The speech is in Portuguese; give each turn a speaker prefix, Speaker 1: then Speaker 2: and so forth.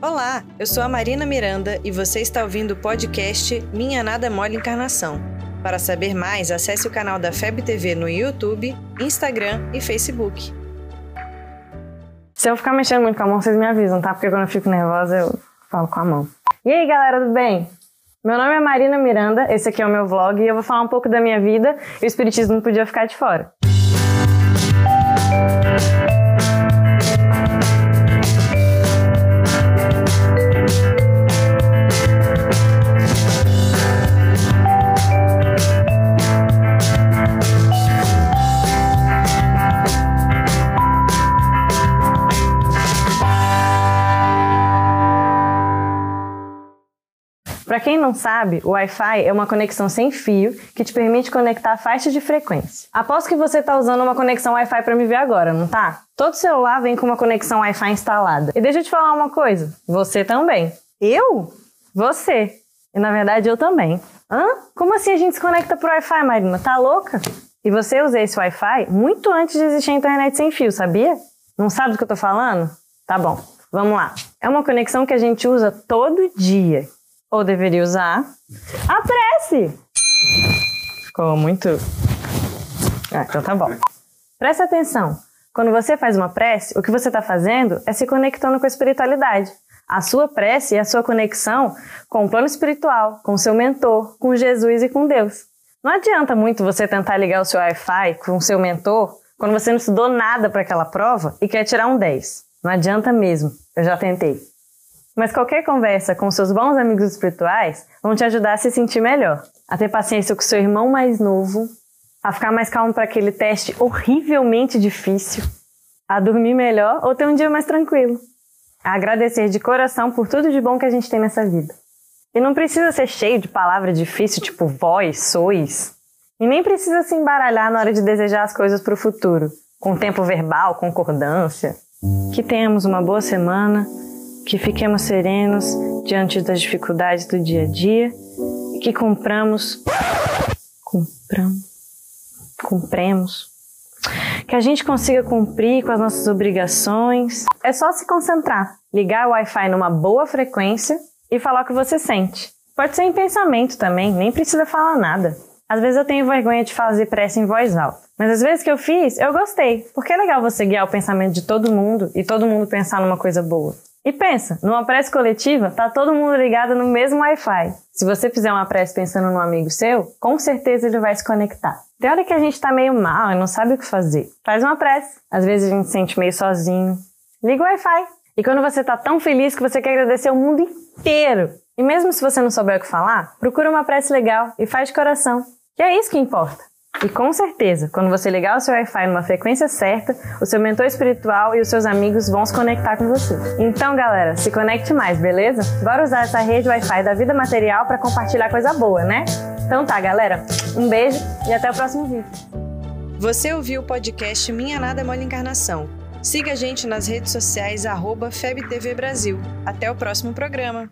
Speaker 1: Olá, eu sou a Marina Miranda e você está ouvindo o podcast Minha Nada Mole Encarnação. Para saber mais, acesse o canal da FEB TV no YouTube, Instagram e Facebook.
Speaker 2: Se eu ficar mexendo muito com a mão, vocês me avisam, tá? Porque quando eu fico nervosa, eu falo com a mão. E aí, galera, tudo bem? Meu nome é Marina Miranda, esse aqui é o meu vlog e eu vou falar um pouco da minha vida e o Espiritismo não podia ficar de fora. Para quem não sabe, o Wi-Fi é uma conexão sem fio que te permite conectar faixas de frequência. Aposto que você está usando uma conexão Wi-Fi para me ver agora, não tá? Todo celular vem com uma conexão Wi-Fi instalada. E deixa eu te falar uma coisa, você também. Eu? Você. E na verdade eu também. Hã? Como assim a gente se conecta pro Wi-Fi, Marina? Tá louca? E você usa esse Wi-Fi muito antes de existir a internet sem fio, sabia? Não sabe do que eu tô falando? Tá bom, vamos lá. É uma conexão que a gente usa todo dia ou deveria usar a prece. Ficou muito. Ah, então tá bom. Presta atenção. Quando você faz uma prece, o que você está fazendo é se conectando com a espiritualidade. A sua prece é a sua conexão com o plano espiritual, com o seu mentor, com Jesus e com Deus. Não adianta muito você tentar ligar o seu Wi-Fi com o seu mentor quando você não estudou nada para aquela prova e quer tirar um 10. Não adianta mesmo. Eu já tentei. Mas qualquer conversa com seus bons amigos espirituais vão te ajudar a se sentir melhor, a ter paciência com seu irmão mais novo, a ficar mais calmo para aquele teste horrivelmente difícil, a dormir melhor ou ter um dia mais tranquilo, a agradecer de coração por tudo de bom que a gente tem nessa vida. E não precisa ser cheio de palavras difíceis tipo vós, sois. E nem precisa se embaralhar na hora de desejar as coisas para o futuro, com tempo verbal, concordância. Que tenhamos uma boa semana que fiquemos serenos diante das dificuldades do dia a dia e que compramos, compramos, cumpremos, que a gente consiga cumprir com as nossas obrigações. É só se concentrar, ligar o Wi-Fi numa boa frequência e falar o que você sente. Pode ser em pensamento também, nem precisa falar nada. Às vezes eu tenho vergonha de fazer prece em voz alta. Mas às vezes que eu fiz, eu gostei. Porque é legal você guiar o pensamento de todo mundo e todo mundo pensar numa coisa boa. E pensa, numa prece coletiva, tá todo mundo ligado no mesmo Wi-Fi. Se você fizer uma prece pensando num amigo seu, com certeza ele vai se conectar. Tem hora que a gente tá meio mal e não sabe o que fazer. Faz uma prece. Às vezes a gente se sente meio sozinho. Liga o Wi-Fi. E quando você tá tão feliz que você quer agradecer o mundo inteiro. E mesmo se você não souber o que falar, procura uma prece legal e faz de coração. Que é isso que importa. E com certeza, quando você ligar o seu Wi-Fi numa frequência certa, o seu mentor espiritual e os seus amigos vão se conectar com você. Então, galera, se conecte mais, beleza? Bora usar essa rede Wi-Fi da vida material para compartilhar coisa boa, né? Então tá, galera. Um beijo e até o próximo vídeo.
Speaker 1: Você ouviu o podcast Minha Nada Mole Encarnação. Siga a gente nas redes sociais, arroba FebTV Brasil. Até o próximo programa.